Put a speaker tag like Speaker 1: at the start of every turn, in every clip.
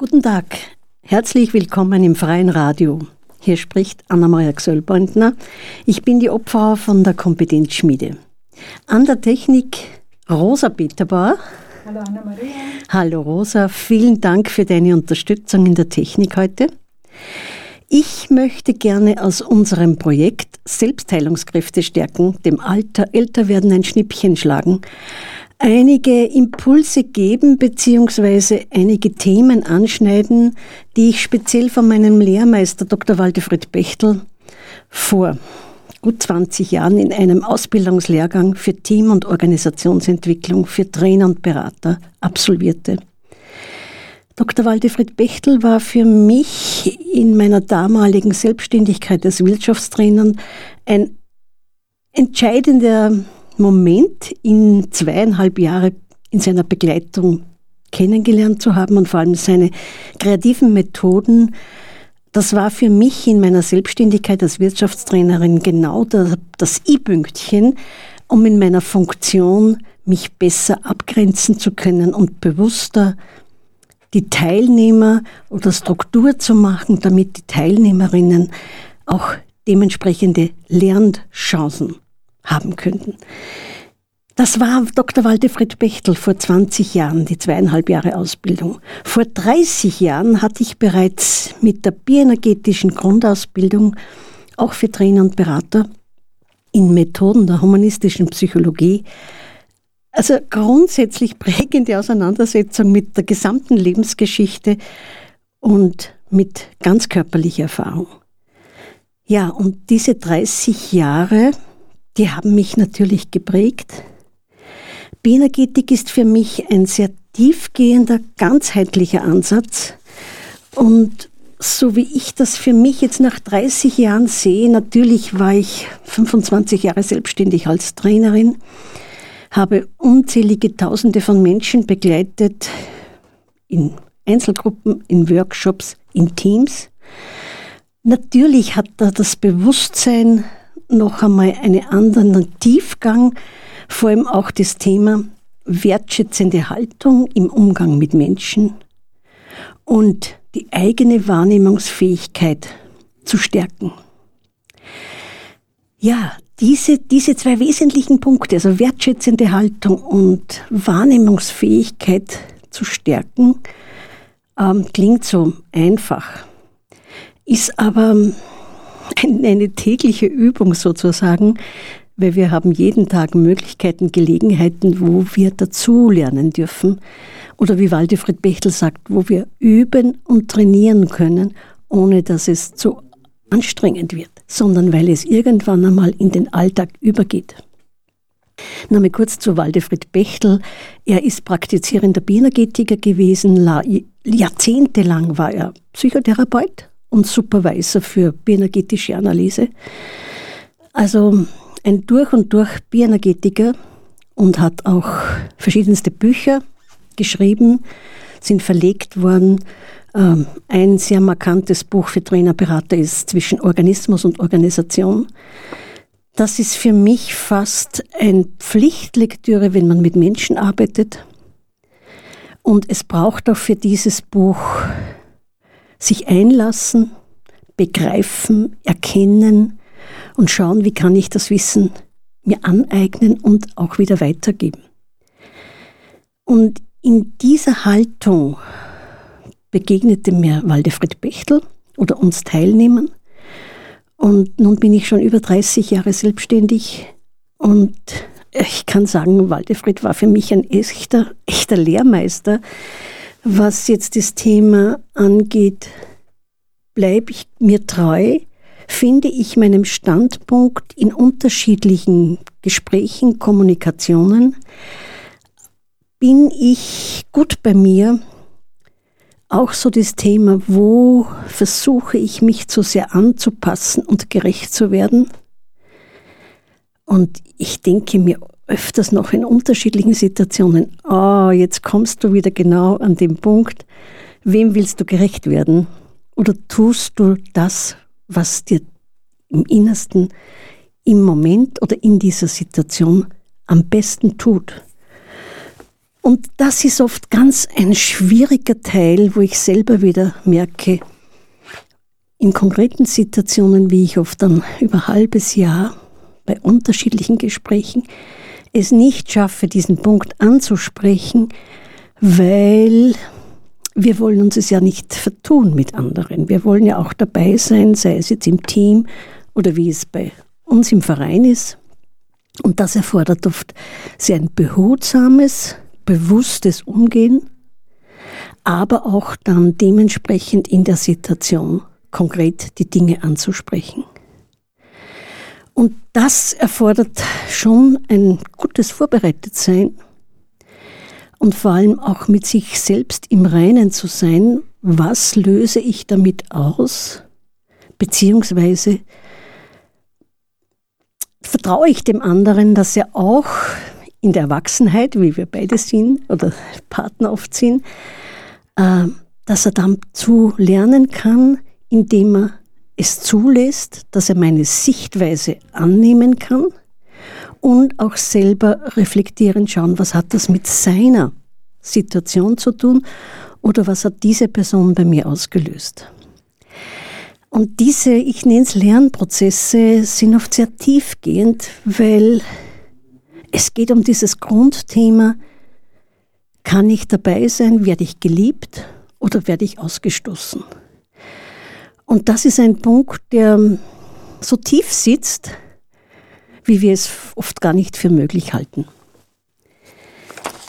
Speaker 1: Guten Tag, herzlich willkommen im Freien Radio. Hier spricht Anna-Maria Gsöllbeutner. Ich bin die Opfer von der Kompetenzschmiede. An der Technik Rosa Peterbauer.
Speaker 2: Hallo Anna-Maria.
Speaker 1: Hallo Rosa, vielen Dank für deine Unterstützung in der Technik heute. Ich möchte gerne aus unserem Projekt Selbstheilungskräfte stärken, dem Alter älter werden ein Schnippchen schlagen, einige Impulse geben bzw. einige Themen anschneiden, die ich speziell von meinem Lehrmeister Dr. Waldefried Bechtel vor gut 20 Jahren in einem Ausbildungslehrgang für Team- und Organisationsentwicklung für Trainer und Berater absolvierte. Dr. Waldefried Bechtel war für mich in meiner damaligen Selbstständigkeit als Wirtschaftstrainer ein entscheidender Moment, ihn zweieinhalb Jahre in seiner Begleitung kennengelernt zu haben und vor allem seine kreativen Methoden. Das war für mich in meiner Selbstständigkeit als Wirtschaftstrainerin genau das I-Pünktchen, um in meiner Funktion mich besser abgrenzen zu können und bewusster die Teilnehmer oder Struktur zu machen, damit die Teilnehmerinnen auch dementsprechende Lernchancen haben könnten. Das war Dr. Waldefried Bechtel vor 20 Jahren, die zweieinhalb Jahre Ausbildung. Vor 30 Jahren hatte ich bereits mit der bioenergetischen Grundausbildung, auch für Trainer und Berater, in Methoden der humanistischen Psychologie also grundsätzlich prägende Auseinandersetzung mit der gesamten Lebensgeschichte und mit ganz körperlicher Erfahrung. Ja, und diese 30 Jahre, die haben mich natürlich geprägt. Bioenergetik ist für mich ein sehr tiefgehender, ganzheitlicher Ansatz. Und so wie ich das für mich jetzt nach 30 Jahren sehe, natürlich war ich 25 Jahre selbstständig als Trainerin habe unzählige Tausende von Menschen begleitet in Einzelgruppen, in Workshops, in Teams. Natürlich hat da das Bewusstsein noch einmal einen anderen Tiefgang, vor allem auch das Thema wertschätzende Haltung im Umgang mit Menschen und die eigene Wahrnehmungsfähigkeit zu stärken. Ja, diese, diese zwei wesentlichen Punkte, also wertschätzende Haltung und Wahrnehmungsfähigkeit zu stärken, ähm, klingt so einfach, ist aber eine tägliche Übung sozusagen, weil wir haben jeden Tag Möglichkeiten, Gelegenheiten, wo wir dazulernen dürfen. Oder wie Waldefried Bechtel sagt, wo wir üben und trainieren können, ohne dass es zu anstrengend wird sondern weil es irgendwann einmal in den Alltag übergeht. Nochmal kurz zu Waldefried Bechtel. Er ist praktizierender Bioenergetiker gewesen. Jahrzehntelang war er Psychotherapeut und Supervisor für bioenergetische Analyse. Also ein durch und durch Bioenergetiker und hat auch verschiedenste Bücher geschrieben, sind verlegt worden ähm, ein sehr markantes Buch für Trainerberater ist Zwischen Organismus und Organisation. Das ist für mich fast ein Pflichtlektüre, wenn man mit Menschen arbeitet. Und es braucht auch für dieses Buch sich einlassen, begreifen, erkennen und schauen, wie kann ich das Wissen mir aneignen und auch wieder weitergeben. Und in dieser Haltung begegnete mir Waldefried Bechtel oder uns Teilnehmern. Und nun bin ich schon über 30 Jahre selbstständig und ich kann sagen, Waldefried war für mich ein echter, echter Lehrmeister. Was jetzt das Thema angeht, bleibe ich mir treu, finde ich meinem Standpunkt in unterschiedlichen Gesprächen, Kommunikationen, bin ich gut bei mir auch so das Thema, wo versuche ich mich zu sehr anzupassen und gerecht zu werden. Und ich denke mir öfters noch in unterschiedlichen Situationen, oh, jetzt kommst du wieder genau an den Punkt, wem willst du gerecht werden? Oder tust du das, was dir im Innersten, im Moment oder in dieser Situation am besten tut? Und das ist oft ganz ein schwieriger Teil, wo ich selber wieder merke, in konkreten Situationen, wie ich oft dann über ein halbes Jahr bei unterschiedlichen Gesprächen es nicht schaffe, diesen Punkt anzusprechen, weil wir wollen uns es ja nicht vertun mit anderen. Wir wollen ja auch dabei sein, sei es jetzt im Team oder wie es bei uns im Verein ist. Und das erfordert oft sehr ein behutsames, bewusstes Umgehen, aber auch dann dementsprechend in der Situation konkret die Dinge anzusprechen. Und das erfordert schon ein gutes Vorbereitetsein und vor allem auch mit sich selbst im Reinen zu sein, was löse ich damit aus, beziehungsweise vertraue ich dem anderen, dass er auch in der Erwachsenheit, wie wir beide sind oder Partner oft sind, äh, dass er dann zu lernen kann, indem er es zulässt, dass er meine Sichtweise annehmen kann und auch selber reflektieren schauen, was hat das mit seiner Situation zu tun oder was hat diese Person bei mir ausgelöst. Und diese, ich nenne es Lernprozesse, sind oft sehr tiefgehend, weil es geht um dieses Grundthema, kann ich dabei sein, werde ich geliebt oder werde ich ausgestoßen? Und das ist ein Punkt, der so tief sitzt, wie wir es oft gar nicht für möglich halten.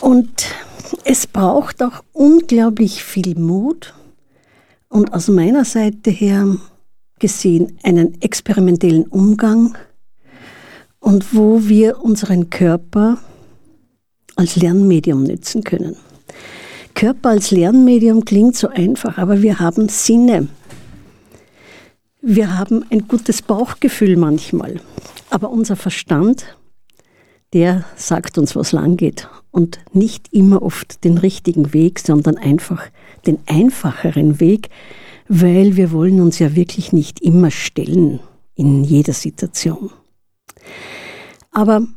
Speaker 1: Und es braucht auch unglaublich viel Mut und aus meiner Seite her gesehen einen experimentellen Umgang und wo wir unseren Körper als Lernmedium nützen können. Körper als Lernmedium klingt so einfach, aber wir haben Sinne. Wir haben ein gutes Bauchgefühl manchmal, aber unser Verstand, der sagt uns, was lang geht und nicht immer oft den richtigen Weg, sondern einfach den einfacheren Weg, weil wir wollen uns ja wirklich nicht immer stellen in jeder Situation. Aber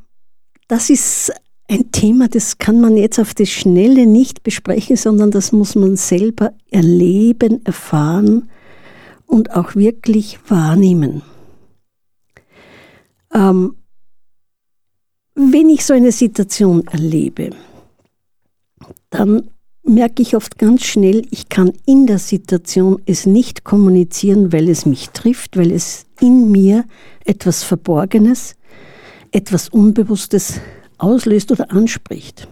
Speaker 1: das ist ein Thema, das kann man jetzt auf die Schnelle nicht besprechen, sondern das muss man selber erleben, erfahren und auch wirklich wahrnehmen. Ähm, wenn ich so eine Situation erlebe, dann merke ich oft ganz schnell, ich kann in der Situation es nicht kommunizieren, weil es mich trifft, weil es in mir etwas Verborgenes, etwas Unbewusstes auslöst oder anspricht.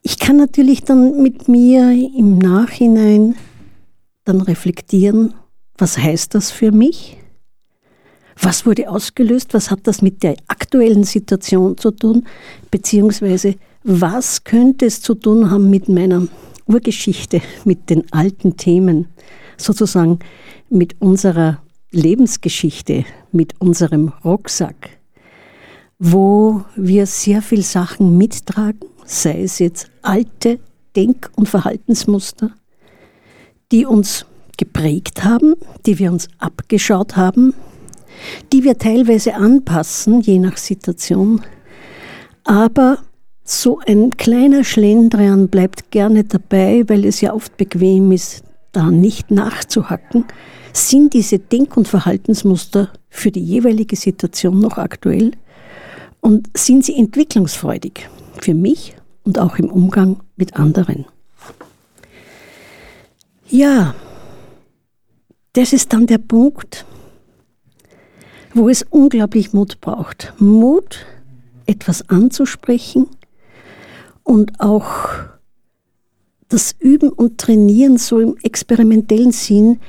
Speaker 1: Ich kann natürlich dann mit mir im Nachhinein dann reflektieren, was heißt das für mich? Was wurde ausgelöst? Was hat das mit der aktuellen Situation zu tun? Beziehungsweise was könnte es zu tun haben mit meiner Urgeschichte, mit den alten Themen, sozusagen mit unserer Lebensgeschichte, mit unserem Rucksack, wo wir sehr viel Sachen mittragen, sei es jetzt alte Denk- und Verhaltensmuster, die uns geprägt haben, die wir uns abgeschaut haben, die wir teilweise anpassen, je nach Situation. Aber so ein kleiner Schlendrian bleibt gerne dabei, weil es ja oft bequem ist, da nicht nachzuhacken. Sind diese Denk- und Verhaltensmuster für die jeweilige Situation noch aktuell? Und sind sie entwicklungsfreudig für mich und auch im Umgang mit anderen? Ja, das ist dann der Punkt, wo es unglaublich Mut braucht. Mut, etwas anzusprechen und auch das Üben und Trainieren so im experimentellen Sinn,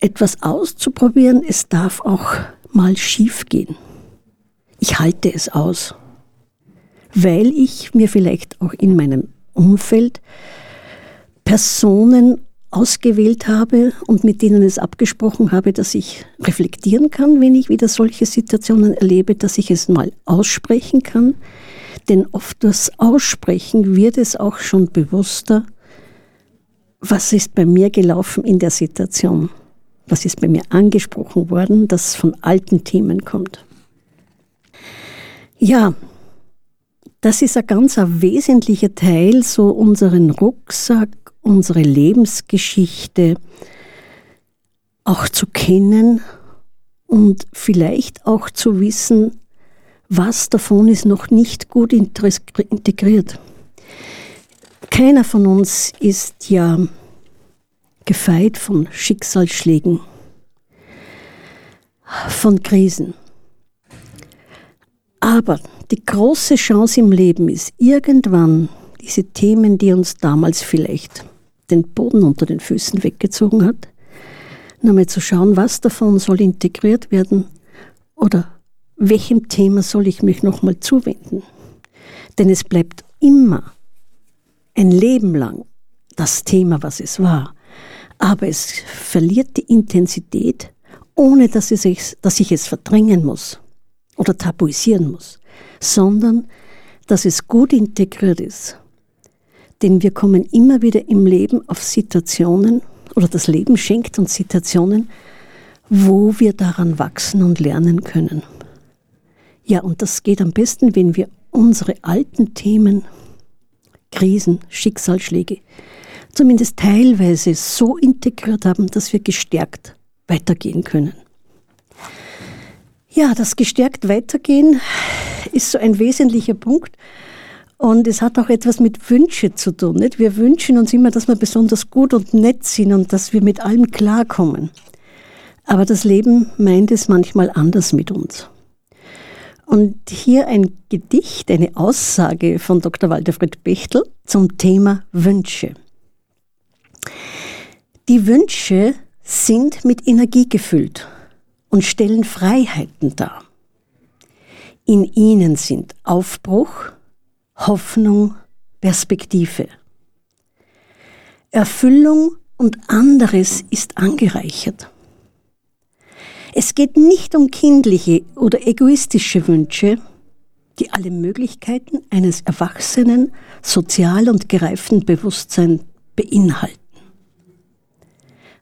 Speaker 1: etwas auszuprobieren. Es darf auch mal schief gehen. Ich halte es aus, weil ich mir vielleicht auch in meinem Umfeld Personen ausgewählt habe und mit denen es abgesprochen habe, dass ich reflektieren kann, wenn ich wieder solche Situationen erlebe, dass ich es mal aussprechen kann. Denn oft das Aussprechen wird es auch schon bewusster, was ist bei mir gelaufen in der Situation, was ist bei mir angesprochen worden, das von alten Themen kommt. Ja, Das ist ein ganz wesentlicher Teil, so unseren Rucksack, unsere Lebensgeschichte auch zu kennen und vielleicht auch zu wissen, was davon ist noch nicht gut integriert. Keiner von uns ist ja gefeit von Schicksalsschlägen, von Krisen. Aber die große Chance im Leben ist, irgendwann diese Themen, die uns damals vielleicht den Boden unter den Füßen weggezogen hat, nochmal zu schauen, was davon soll integriert werden oder welchem Thema soll ich mich nochmal zuwenden. Denn es bleibt immer ein Leben lang das Thema, was es war. Aber es verliert die Intensität, ohne dass, es, dass ich es verdrängen muss oder tabuisieren muss, sondern dass es gut integriert ist. Denn wir kommen immer wieder im Leben auf Situationen, oder das Leben schenkt uns Situationen, wo wir daran wachsen und lernen können. Ja, und das geht am besten, wenn wir unsere alten Themen, Krisen, Schicksalsschläge, zumindest teilweise so integriert haben, dass wir gestärkt weitergehen können. Ja, das gestärkt weitergehen ist so ein wesentlicher Punkt. Und es hat auch etwas mit Wünsche zu tun. Nicht? Wir wünschen uns immer, dass wir besonders gut und nett sind und dass wir mit allem klarkommen. Aber das Leben meint es manchmal anders mit uns. Und hier ein Gedicht, eine Aussage von Dr. Walterfried Bechtel zum Thema Wünsche. Die Wünsche sind mit Energie gefüllt und stellen Freiheiten dar. In ihnen sind Aufbruch, Hoffnung, Perspektive. Erfüllung und anderes ist angereichert. Es geht nicht um kindliche oder egoistische Wünsche, die alle Möglichkeiten eines erwachsenen, sozial und gereiften Bewusstseins beinhalten.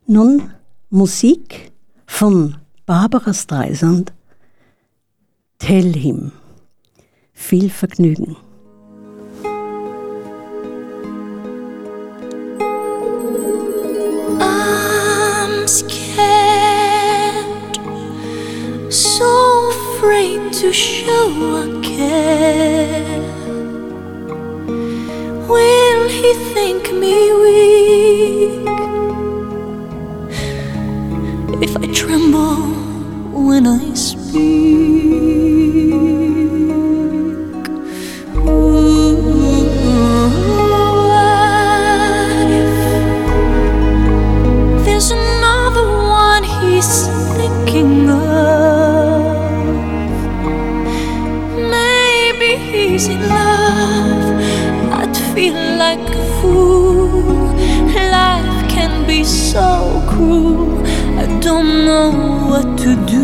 Speaker 1: Nun Musik von Barbara Streisand, Tell him. Viel Vergnügen.
Speaker 2: To show I care. Will he think me weak if I tremble when I speak? So cruel. I don't know what to do.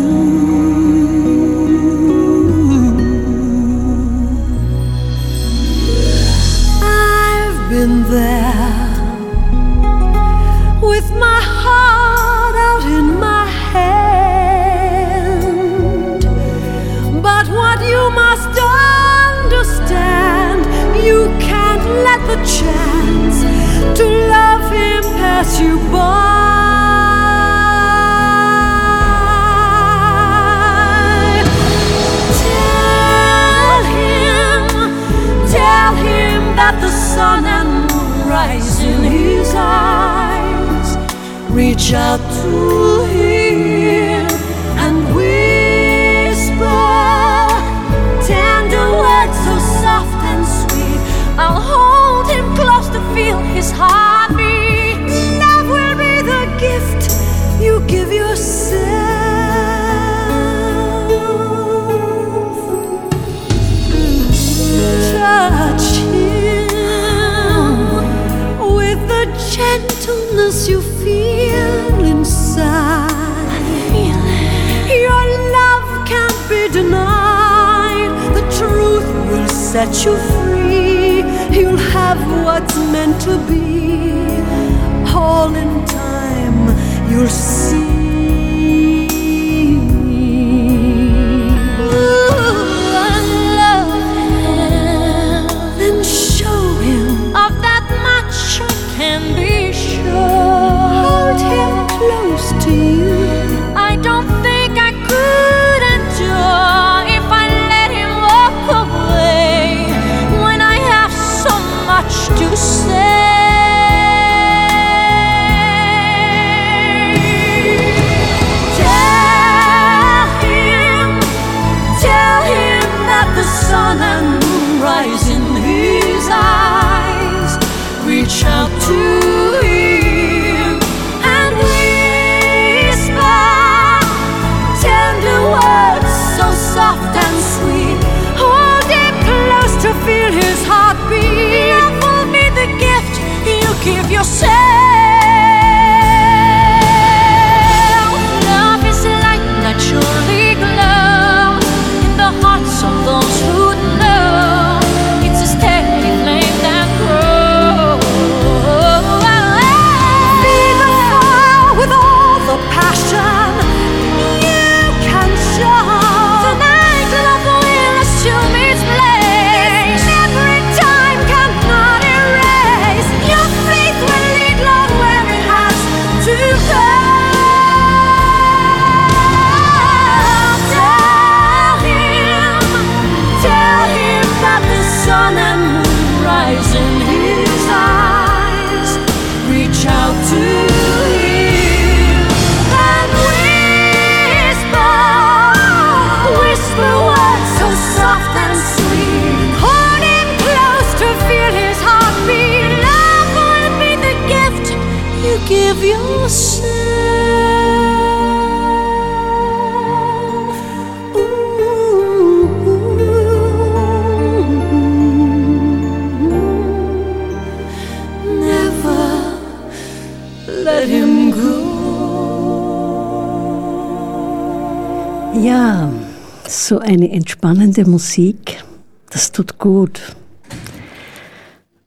Speaker 2: So
Speaker 1: eine entspannende Musik, das tut gut.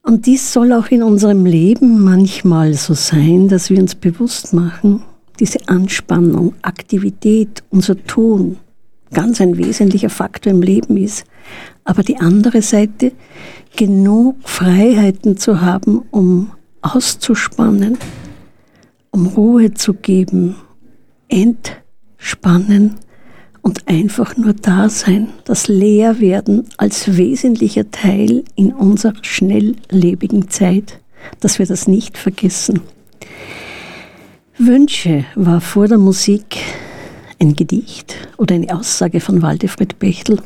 Speaker 1: Und dies soll auch in unserem Leben manchmal so sein, dass wir uns bewusst machen, diese Anspannung, Aktivität, unser Tun, ganz ein wesentlicher Faktor im Leben ist. Aber die andere Seite, genug Freiheiten zu haben, um auszuspannen, um Ruhe zu geben, entspannen und einfach nur da sein, das Leerwerden als wesentlicher Teil in unserer schnelllebigen Zeit, dass wir das nicht vergessen. Wünsche war vor der Musik ein Gedicht oder eine Aussage von Waldefried Bechtel.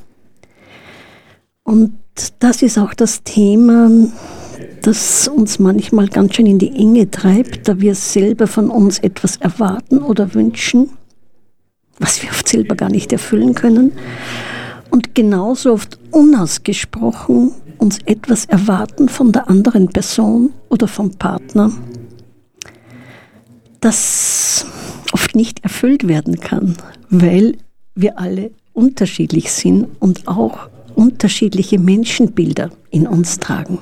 Speaker 1: Und das ist auch das Thema, das uns manchmal ganz schön in die Enge treibt, da wir selber von uns etwas erwarten oder wünschen, was wir oft selber gar nicht erfüllen können. Und genauso oft unausgesprochen uns etwas erwarten von der anderen Person oder vom Partner, das oft nicht erfüllt werden kann, weil wir alle unterschiedlich sind und auch unterschiedliche Menschenbilder in uns tragen.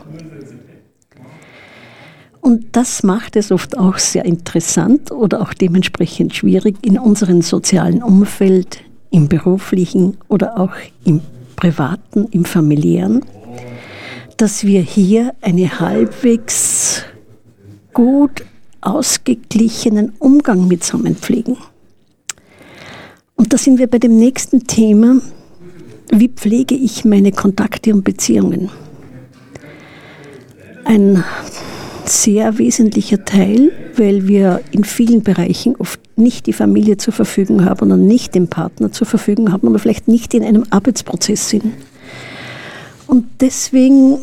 Speaker 1: Und das macht es oft auch sehr interessant oder auch dementsprechend schwierig in unserem sozialen Umfeld, im beruflichen oder auch im privaten, im familiären, dass wir hier eine halbwegs gut ausgeglichenen Umgang mitsammen pflegen. Und da sind wir bei dem nächsten Thema, wie pflege ich meine Kontakte und Beziehungen? Ein sehr wesentlicher Teil, weil wir in vielen Bereichen oft nicht die Familie zur Verfügung haben oder nicht den Partner zur Verfügung haben oder vielleicht nicht in einem Arbeitsprozess sind. Und deswegen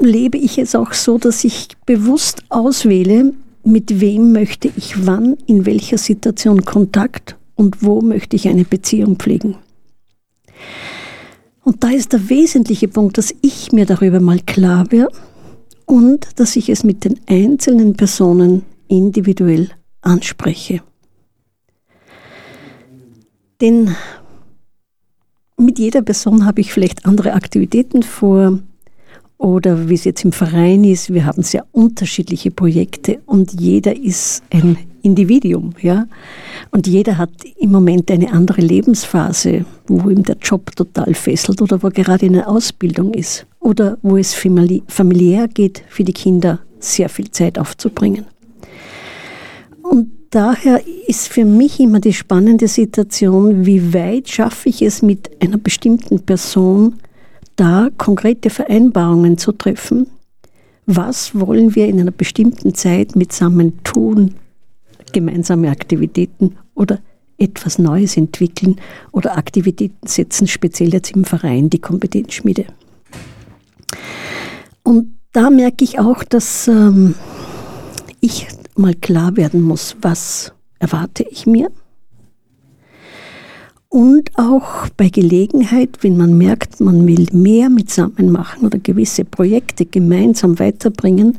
Speaker 1: lebe ich es auch so, dass ich bewusst auswähle, mit wem möchte ich wann, in welcher Situation Kontakt und wo möchte ich eine Beziehung pflegen. Und da ist der wesentliche Punkt, dass ich mir darüber mal klar werde und dass ich es mit den einzelnen Personen individuell anspreche. Denn mit jeder Person habe ich vielleicht andere Aktivitäten vor oder wie es jetzt im Verein ist, wir haben sehr unterschiedliche Projekte und jeder ist ein Individuum, ja. Und jeder hat im Moment eine andere Lebensphase, wo ihm der Job total fesselt oder wo er gerade in der Ausbildung ist oder wo es familiär geht, für die Kinder sehr viel Zeit aufzubringen. Und daher ist für mich immer die spannende Situation, wie weit schaffe ich es mit einer bestimmten Person, da konkrete Vereinbarungen zu treffen. Was wollen wir in einer bestimmten Zeit mitsammen tun? Gemeinsame Aktivitäten oder etwas Neues entwickeln oder Aktivitäten setzen, speziell jetzt im Verein, die Kompetenzschmiede. Und da merke ich auch, dass ähm, ich mal klar werden muss, was erwarte ich mir und auch bei Gelegenheit, wenn man merkt, man will mehr mitsammen machen oder gewisse Projekte gemeinsam weiterbringen,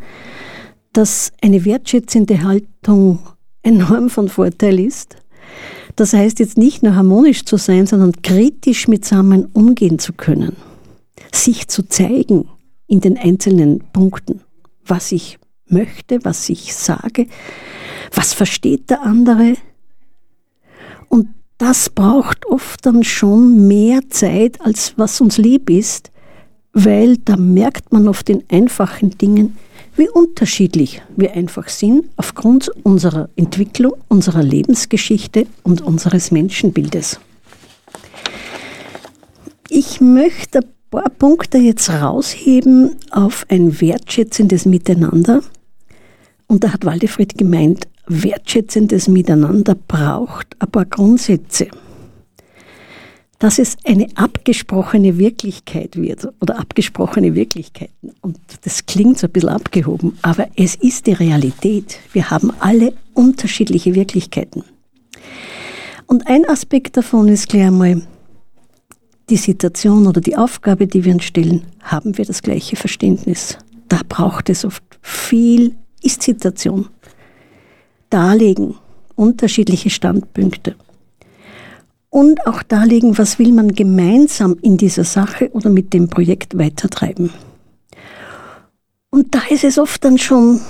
Speaker 1: dass eine wertschätzende Haltung enorm von Vorteil ist. Das heißt jetzt nicht nur harmonisch zu sein, sondern kritisch mitsammen umgehen zu können. Sich zu zeigen in den einzelnen Punkten, was ich möchte, was ich sage, was versteht der andere. Und das braucht oft dann schon mehr Zeit, als was uns lieb ist, weil da merkt man oft den einfachen Dingen, wie unterschiedlich wir einfach sind aufgrund unserer Entwicklung, unserer Lebensgeschichte und unseres Menschenbildes. Ich möchte ein paar Punkte jetzt rausheben auf ein wertschätzendes Miteinander Und da hat Waldefried gemeint, wertschätzendes Miteinander braucht ein paar Grundsätze. Dass es eine abgesprochene Wirklichkeit wird oder abgesprochene Wirklichkeiten. Und das klingt so ein bisschen abgehoben, aber es ist die Realität. Wir haben alle unterschiedliche Wirklichkeiten. Und ein Aspekt davon ist gleich einmal, die Situation oder die Aufgabe, die wir uns stellen, haben wir das gleiche Verständnis. Da braucht es oft viel Ist-Situation. Darlegen, unterschiedliche Standpunkte. Und auch darlegen, was will man gemeinsam in dieser Sache oder mit dem Projekt weitertreiben. Und da ist es oft dann schon,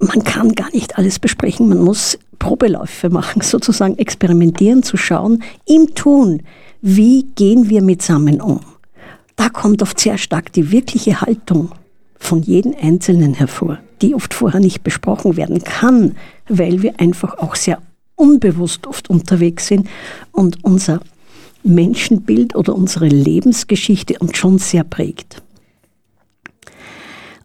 Speaker 1: man kann gar nicht alles besprechen, man muss Probeläufe machen, sozusagen experimentieren, zu schauen, im Tun, wie gehen wir mitsammen um. Da kommt oft sehr stark die wirkliche Haltung von jedem Einzelnen hervor, die oft vorher nicht besprochen werden kann, weil wir einfach auch sehr unbewusst oft unterwegs sind und unser Menschenbild oder unsere Lebensgeschichte uns schon sehr prägt.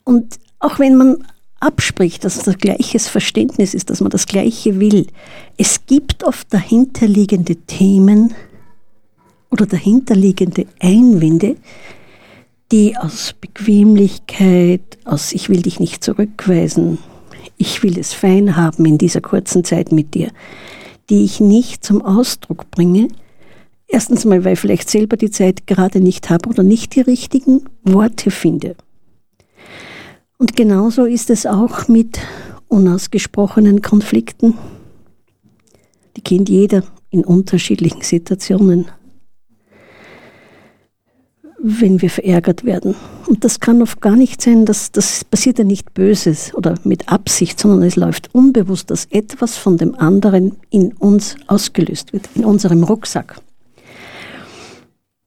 Speaker 1: Und auch wenn man abspricht, dass es das gleiches Verständnis ist, dass man das Gleiche will, es gibt oft dahinterliegende Themen oder dahinterliegende Einwände, die aus Bequemlichkeit, aus ich will dich nicht zurückweisen, ich will es fein haben in dieser kurzen Zeit mit dir, die ich nicht zum Ausdruck bringe. Erstens mal, weil ich vielleicht selber die Zeit gerade nicht habe oder nicht die richtigen Worte finde. Und genauso ist es auch mit unausgesprochenen Konflikten. Die kennt jeder in unterschiedlichen Situationen wenn wir verärgert werden. Und das kann oft gar nicht sein, dass das passiert ja nicht Böses oder mit Absicht, sondern es läuft unbewusst, dass etwas von dem anderen in uns ausgelöst wird, in unserem Rucksack.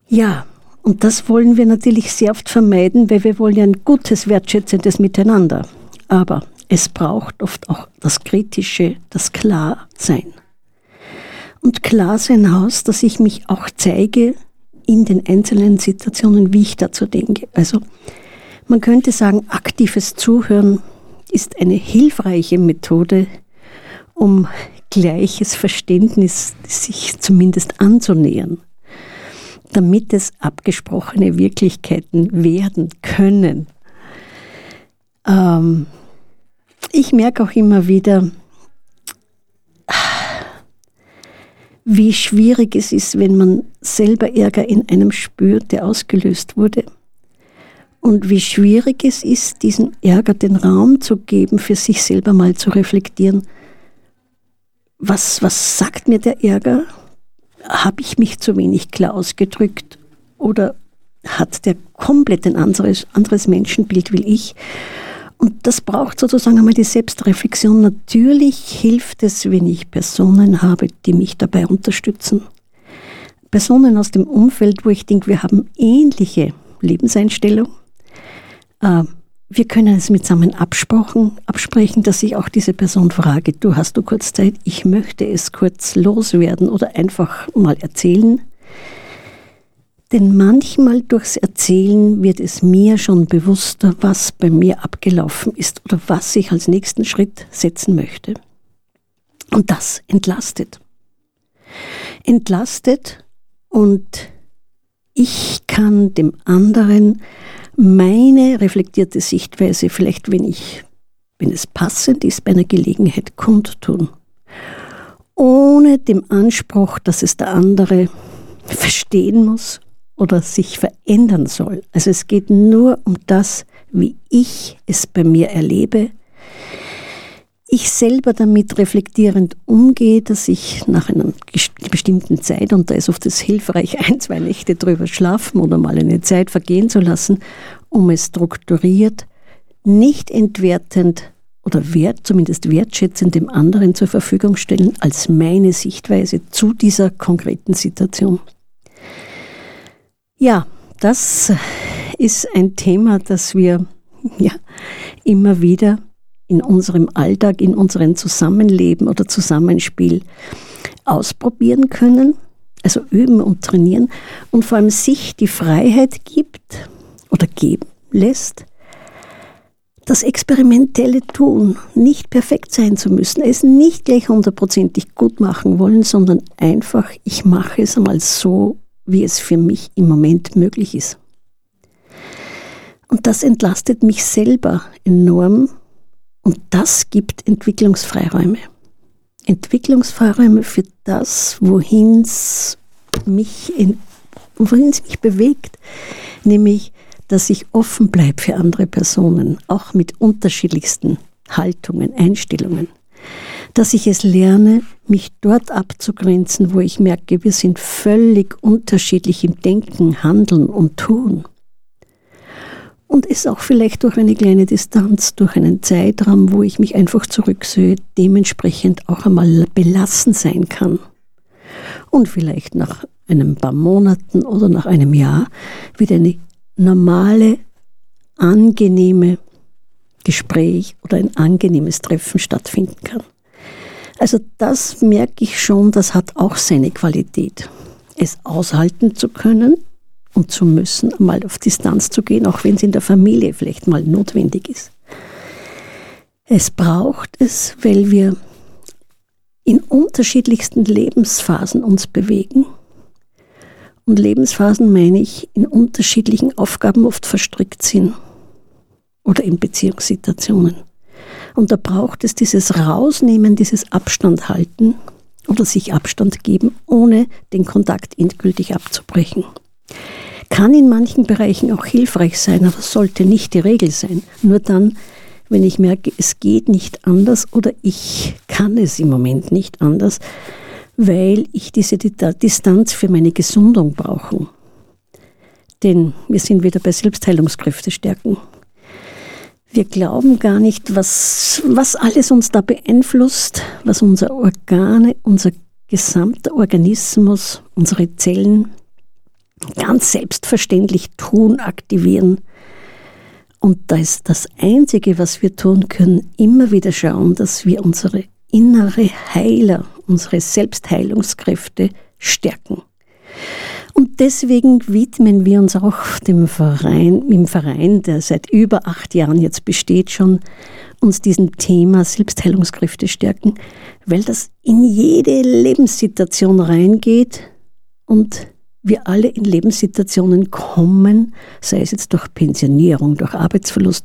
Speaker 1: Ja, und das wollen wir natürlich sehr oft vermeiden, weil wir wollen ja ein gutes, wertschätzendes Miteinander. Aber es braucht oft auch das Kritische, das Klarsein. Und Klarsein heißt, dass ich mich auch zeige, in den einzelnen Situationen, wie ich dazu denke. Also man könnte sagen, aktives Zuhören ist eine hilfreiche Methode, um gleiches Verständnis sich zumindest anzunähern, damit es abgesprochene Wirklichkeiten werden können. Ähm, ich merke auch immer wieder, wie schwierig es ist, wenn man selber Ärger in einem spürt, der ausgelöst wurde. Und wie schwierig es ist, diesen Ärger den Raum zu geben, für sich selber mal zu reflektieren. Was, was sagt mir der Ärger? Habe ich mich zu wenig klar ausgedrückt? Oder hat der komplett ein anderes, anderes Menschenbild wie ich? Und das braucht sozusagen einmal die Selbstreflexion. Natürlich hilft es, wenn ich Personen habe, die mich dabei unterstützen. Personen aus dem Umfeld, wo ich denke, wir haben ähnliche Lebenseinstellung. Äh, wir können es mitsammen absprechen, absprechen, dass ich auch diese Person frage, du hast du kurz Zeit, ich möchte es kurz loswerden oder einfach mal erzählen. Denn manchmal durchs Erzählen wird es mir schon bewusster, was bei mir abgelaufen ist oder was ich als nächsten Schritt setzen möchte. Und das entlastet. Entlastet und ich kann dem anderen meine reflektierte Sichtweise vielleicht, wenn ich, wenn es passend ist, bei einer Gelegenheit kundtun. Ohne dem Anspruch, dass es der andere verstehen muss oder sich verändern soll. Also es geht nur um das, wie ich es bei mir erlebe. Ich selber damit reflektierend umgehe, dass ich nach einer bestimmten Zeit, und da ist oft es hilfreich, ein, zwei Nächte drüber schlafen oder mal eine Zeit vergehen zu lassen, um es strukturiert, nicht entwertend oder wert, zumindest wertschätzend dem anderen zur Verfügung stellen als meine Sichtweise zu dieser konkreten Situation. Ja, das ist ein Thema, das wir ja, immer wieder in unserem Alltag, in unserem Zusammenleben oder Zusammenspiel ausprobieren können, also üben und trainieren und vor allem sich die Freiheit gibt oder geben lässt, das experimentelle Tun, nicht perfekt sein zu müssen, es nicht gleich hundertprozentig gut machen wollen, sondern einfach, ich mache es einmal so, wie es für mich im Moment möglich ist. Und das entlastet mich selber enorm und das gibt Entwicklungsfreiräume. Entwicklungsfreiräume für das, wohin es mich, mich bewegt, nämlich dass ich offen bleibe für andere Personen, auch mit unterschiedlichsten Haltungen, Einstellungen. Dass ich es lerne, mich dort abzugrenzen, wo ich merke, wir sind völlig unterschiedlich im Denken, Handeln und Tun. Und es auch vielleicht durch eine kleine Distanz, durch einen Zeitraum, wo ich mich einfach zurücksehe, dementsprechend auch einmal belassen sein kann. Und vielleicht nach einem paar Monaten oder nach einem Jahr wieder eine normale, angenehme Gespräch oder ein angenehmes Treffen stattfinden kann. Also das merke ich schon, das hat auch seine Qualität. Es aushalten zu können und zu müssen, mal auf Distanz zu gehen, auch wenn es in der Familie vielleicht mal notwendig ist. Es braucht es, weil wir in unterschiedlichsten Lebensphasen uns bewegen und Lebensphasen meine ich in unterschiedlichen Aufgaben oft verstrickt sind oder in Beziehungssituationen. Und da braucht es dieses Rausnehmen, dieses Abstand halten oder sich Abstand geben, ohne den Kontakt endgültig abzubrechen. Kann in manchen Bereichen auch hilfreich sein, aber sollte nicht die Regel sein. Nur dann, wenn ich merke, es geht nicht anders oder ich kann es im Moment nicht anders, weil ich diese Distanz für meine Gesundung brauche. Denn wir sind wieder bei Selbstheilungskräfte stärken. Wir glauben gar nicht, was, was alles uns da beeinflusst, was unsere Organe, unser gesamter Organismus, unsere Zellen ganz selbstverständlich tun, aktivieren. Und da ist das Einzige, was wir tun können, immer wieder schauen, dass wir unsere innere Heiler, unsere Selbstheilungskräfte stärken. Und deswegen widmen wir uns auch dem Verein, im Verein, der seit über acht Jahren jetzt besteht, schon uns diesem Thema Selbstheilungskräfte stärken, weil das in jede Lebenssituation reingeht und wir alle in Lebenssituationen kommen, sei es jetzt durch Pensionierung, durch Arbeitsverlust,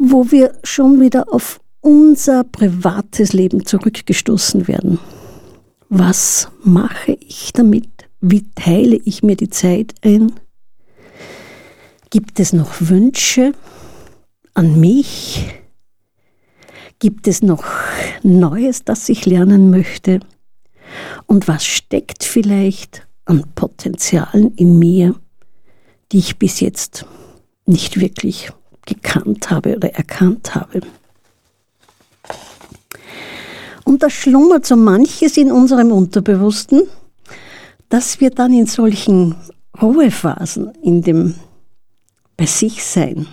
Speaker 1: wo wir schon wieder auf unser privates Leben zurückgestoßen werden. Was mache ich damit? Wie teile ich mir die Zeit ein? Gibt es noch Wünsche an mich? Gibt es noch Neues, das ich lernen möchte? Und was steckt vielleicht an Potenzialen in mir, die ich bis jetzt nicht wirklich gekannt habe oder erkannt habe? Und da schlummert so manches in unserem Unterbewussten, dass wir dann in solchen Ruhephasen, in dem bei sich sein,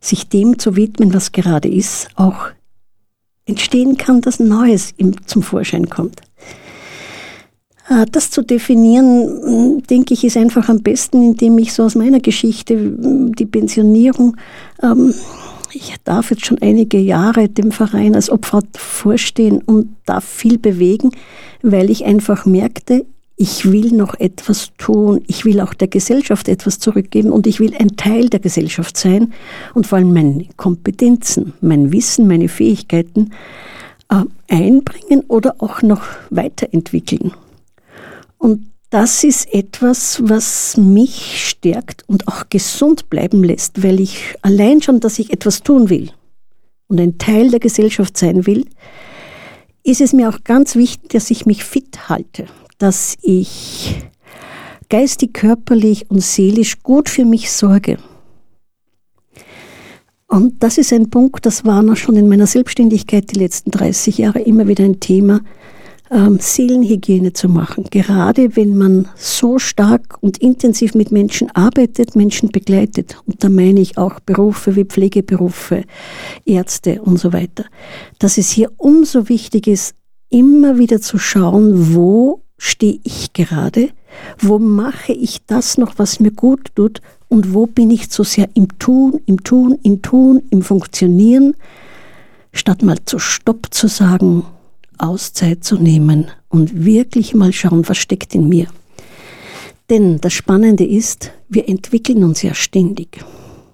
Speaker 1: sich dem zu widmen, was gerade ist, auch entstehen kann, dass Neues zum Vorschein kommt. Äh, das zu definieren, denke ich, ist einfach am besten, indem ich so aus meiner Geschichte die Pensionierung ähm, ich darf jetzt schon einige Jahre dem Verein als Opfer vorstehen und darf viel bewegen, weil ich einfach merkte, ich will noch etwas tun, ich will auch der Gesellschaft etwas zurückgeben und ich will ein Teil der Gesellschaft sein und vor allem meine Kompetenzen, mein Wissen, meine Fähigkeiten äh, einbringen oder auch noch weiterentwickeln. Und das ist etwas, was mich stärkt und auch gesund bleiben lässt, weil ich allein schon, dass ich etwas tun will und ein Teil der Gesellschaft sein will, ist es mir auch ganz wichtig, dass ich mich fit halte, dass ich geistig, körperlich und seelisch gut für mich sorge. Und das ist ein Punkt, das war noch schon in meiner Selbstständigkeit die letzten 30 Jahre immer wieder ein Thema, ähm, Seelenhygiene zu machen. Gerade wenn man so stark und intensiv mit Menschen arbeitet, Menschen begleitet. Und da meine ich auch Berufe wie Pflegeberufe, Ärzte und so weiter. Dass es hier umso wichtig ist, immer wieder zu schauen, wo stehe ich gerade, wo mache ich das noch, was mir gut tut und wo bin ich zu sehr im Tun, im Tun, im Tun, im Funktionieren, statt mal zu Stopp zu sagen, Auszeit zu nehmen und wirklich mal schauen, was steckt in mir. Denn das Spannende ist, wir entwickeln uns ja ständig.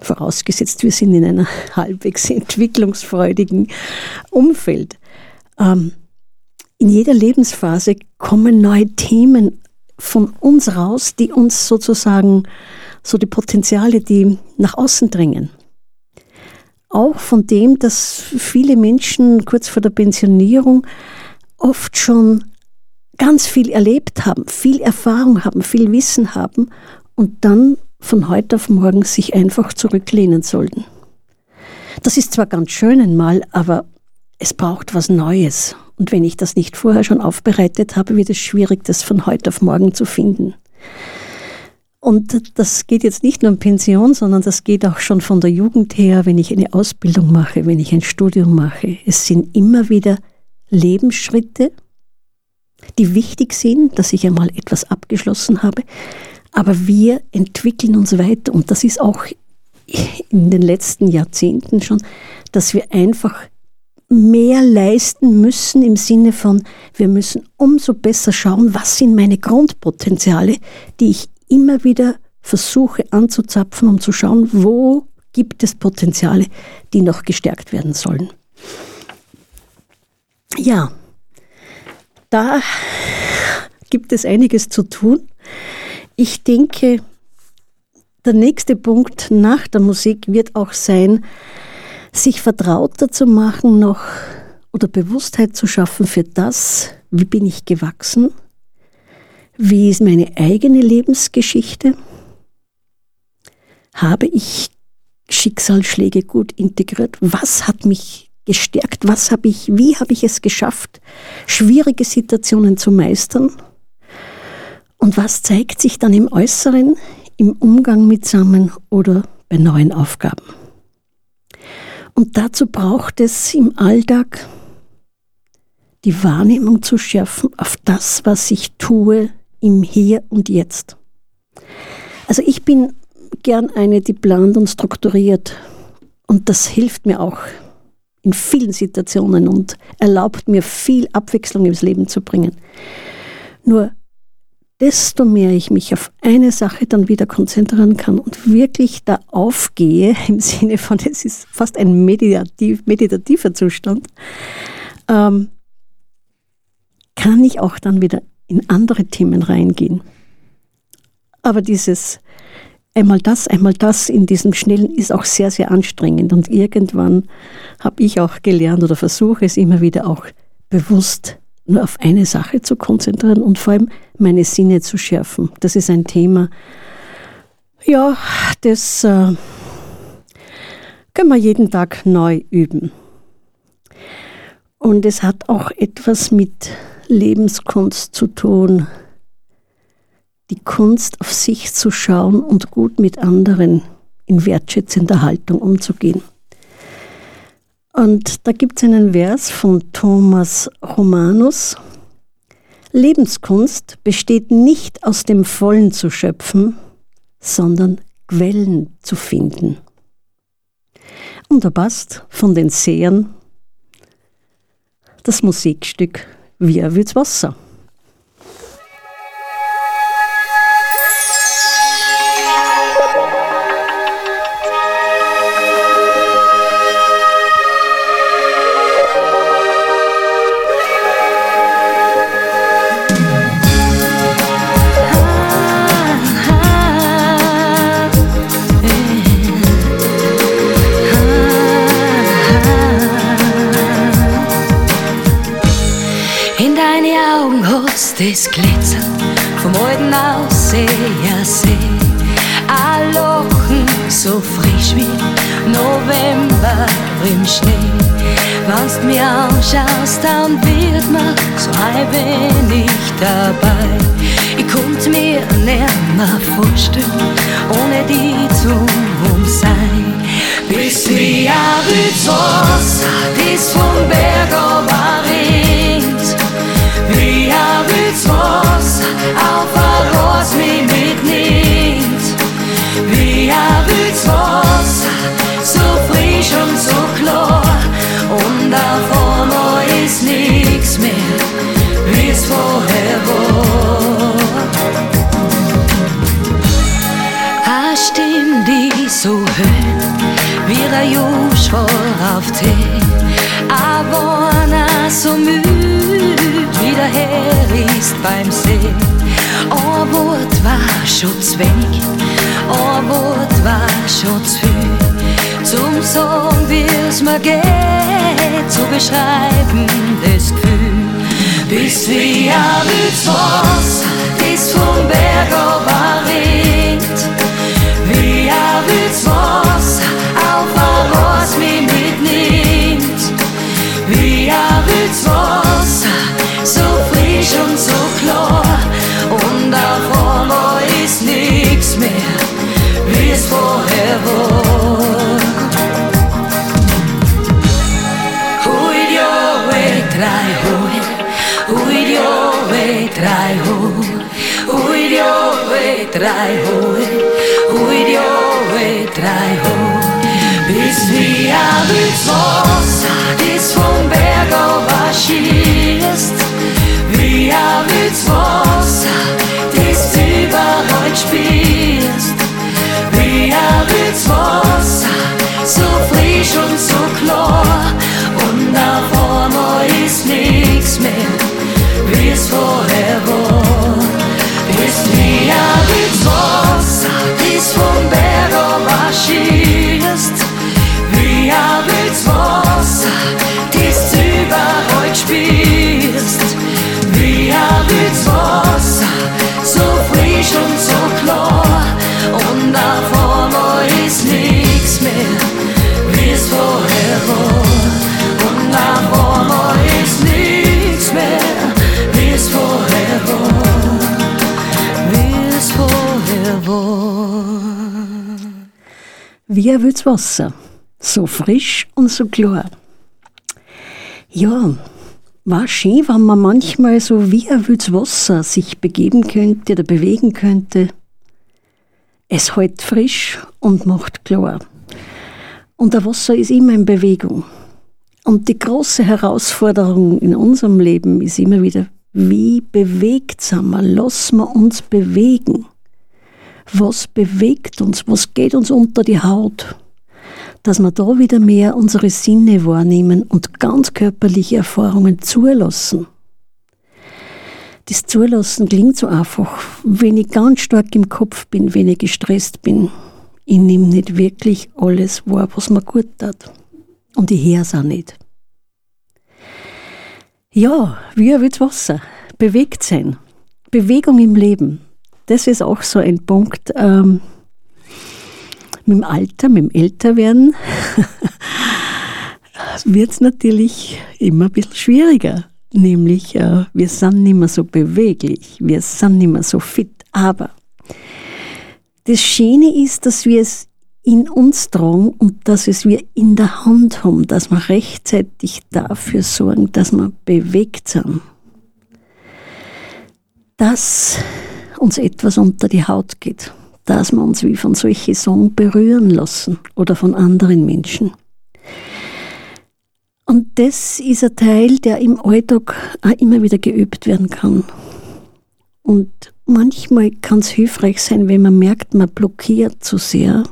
Speaker 1: Vorausgesetzt, wir sind in einem halbwegs entwicklungsfreudigen Umfeld. Ähm, in jeder Lebensphase kommen neue Themen von uns raus, die uns sozusagen so die Potenziale, die nach außen dringen. Auch von dem, dass viele Menschen kurz vor der Pensionierung oft schon ganz viel erlebt haben, viel Erfahrung haben, viel Wissen haben und dann von heute auf morgen sich einfach zurücklehnen sollten. Das ist zwar ganz schön einmal, aber es braucht was Neues. Und wenn ich das nicht vorher schon aufbereitet habe, wird es schwierig, das von heute auf morgen zu finden. Und das geht jetzt nicht nur um Pension, sondern das geht auch schon von der Jugend her, wenn ich eine Ausbildung mache, wenn ich ein Studium mache. Es sind immer wieder Lebensschritte, die wichtig sind, dass ich einmal etwas abgeschlossen habe. Aber wir entwickeln uns weiter und das ist auch in den letzten Jahrzehnten schon, dass wir einfach mehr leisten müssen im Sinne von, wir müssen umso besser schauen, was sind meine Grundpotenziale, die ich immer wieder versuche anzuzapfen, um zu schauen, wo gibt es Potenziale, die noch gestärkt werden sollen. Ja, da gibt es einiges zu tun. Ich denke, der nächste Punkt nach der Musik wird auch sein, sich vertrauter zu machen noch oder Bewusstheit zu schaffen für das, wie bin ich gewachsen, wie ist meine eigene Lebensgeschichte, habe ich Schicksalsschläge gut integriert, was hat mich gestärkt, was habe ich, wie habe ich es geschafft, schwierige Situationen zu meistern? Und was zeigt sich dann im Äußeren, im Umgang mit Samen oder bei neuen Aufgaben. Und dazu braucht es im Alltag die Wahrnehmung zu schärfen auf das, was ich tue im Hier und Jetzt. Also ich bin gern eine, die plant und strukturiert. Und das hilft mir auch in vielen Situationen und erlaubt mir viel Abwechslung ins Leben zu bringen. Nur desto mehr ich mich auf eine Sache dann wieder konzentrieren kann und wirklich da aufgehe, im Sinne von, es ist fast ein meditativ, meditativer Zustand, ähm, kann ich auch dann wieder in andere Themen reingehen. Aber dieses einmal das, einmal das in diesem Schnellen ist auch sehr, sehr anstrengend. Und irgendwann habe ich auch gelernt oder versuche es immer wieder auch bewusst nur auf eine Sache zu konzentrieren und vor allem meine Sinne zu schärfen. Das ist ein Thema, ja, das äh, können wir jeden Tag neu üben. Und es hat auch etwas mit Lebenskunst zu tun, die Kunst auf sich zu schauen und gut mit anderen in wertschätzender Haltung umzugehen. Und da gibt es einen Vers von Thomas Romanus. Lebenskunst besteht nicht aus dem Vollen zu schöpfen, sondern Quellen zu finden. Und da passt von den Sehern das Musikstück Wir wird's Wasser.
Speaker 2: im Schnee. Was mir anschaust, dann wird mir so ein wenig dabei. Ich kommt mir näher mehr vorstellen, ohne die zum sein. Bis wie ein bis vom Berg aber ringt. Wie ein auf ein Ross mich mitnimmt. Wie ein so frisch und so אוויר היו שחור אבטה Aber so müd wie der Herr ist beim See. Aber war schon weg, aber war schon zu Zum Song, wie es mir geht, zu beschreiben des Gefühl. Bis wie ein Wützross, das vom Berg runter wie ein Wützross. Wie Wasser, so frisch und so klar. Und einmal ist nichts mehr, wie vorher war. Hui, jo, weh, drei, hui. Hui, jo, weh, drei, hui. Hui, jo, weh, drei, hui. Hui, jo, weh, drei, hui. Bis ein Wasser, das vom Berg schießt. Wie ein Wasser, das überall spießt. Wie ein Wasser, so frisch und so klar. Und auf einmal Wie ein
Speaker 1: wildes Wasser, so frisch und so klar. Ja, war schön, wenn man manchmal so wie ein wildes Wasser sich begeben könnte oder bewegen könnte. Es hält frisch und macht klar. Und der Wasser ist immer in Bewegung. Und die große Herausforderung in unserem Leben ist immer wieder, wie bewegsamer lassen wir uns bewegen? Was bewegt uns? Was geht uns unter die Haut? Dass wir da wieder mehr unsere Sinne wahrnehmen und ganz körperliche Erfahrungen zulassen. Das Zulassen klingt so einfach. Wenn ich ganz stark im Kopf bin, wenn ich gestresst bin, ich nehme nicht wirklich alles wahr, was mir gut tat. Und ich höre es auch nicht. Ja, wie ein Wasser. Bewegt sein. Bewegung im Leben. Das ist auch so ein Punkt. Ähm, mit dem Alter, mit dem Älterwerden wird es natürlich immer ein bisschen schwieriger. Nämlich, äh, wir sind nicht mehr so beweglich, wir sind nicht mehr so fit. Aber das Schöne ist, dass wir es in uns tragen und dass es wir in der Hand haben, dass wir rechtzeitig dafür sorgen, dass wir bewegt sind. Dass uns etwas unter die Haut geht, dass wir uns wie von solchen Songs berühren lassen oder von anderen Menschen. Und das ist ein Teil, der im Alltag auch immer wieder geübt werden kann. Und manchmal kann es hilfreich sein, wenn man merkt, man blockiert zu sehr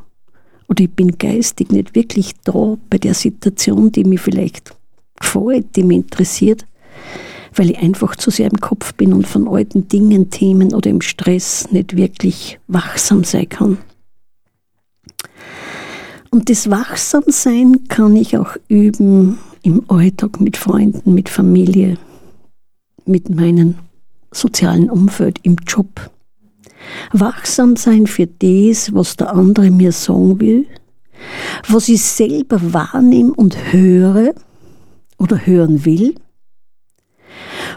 Speaker 1: oder ich bin geistig nicht wirklich da bei der Situation, die mich vielleicht gefällt, die mich interessiert, weil ich einfach zu sehr im Kopf bin und von alten Dingen, Themen oder im Stress nicht wirklich wachsam sein kann. Und das Wachsamsein kann ich auch üben im Alltag mit Freunden, mit Familie, mit meinem sozialen Umfeld, im Job. Wachsam sein für das, was der andere mir sagen will, was ich selber wahrnehme und höre oder hören will.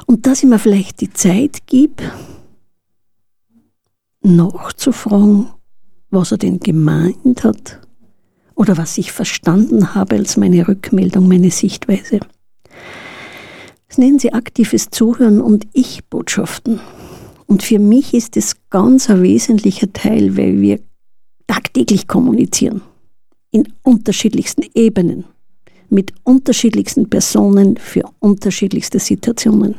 Speaker 1: Und dass ich mir vielleicht die Zeit gebe, nachzufragen, was er denn gemeint hat oder was ich verstanden habe als meine Rückmeldung, meine Sichtweise. Das nennen sie aktives Zuhören und Ich-Botschaften. Und für mich ist es ganz ein wesentlicher Teil, weil wir tagtäglich kommunizieren. In unterschiedlichsten Ebenen. Mit unterschiedlichsten Personen für unterschiedlichste Situationen.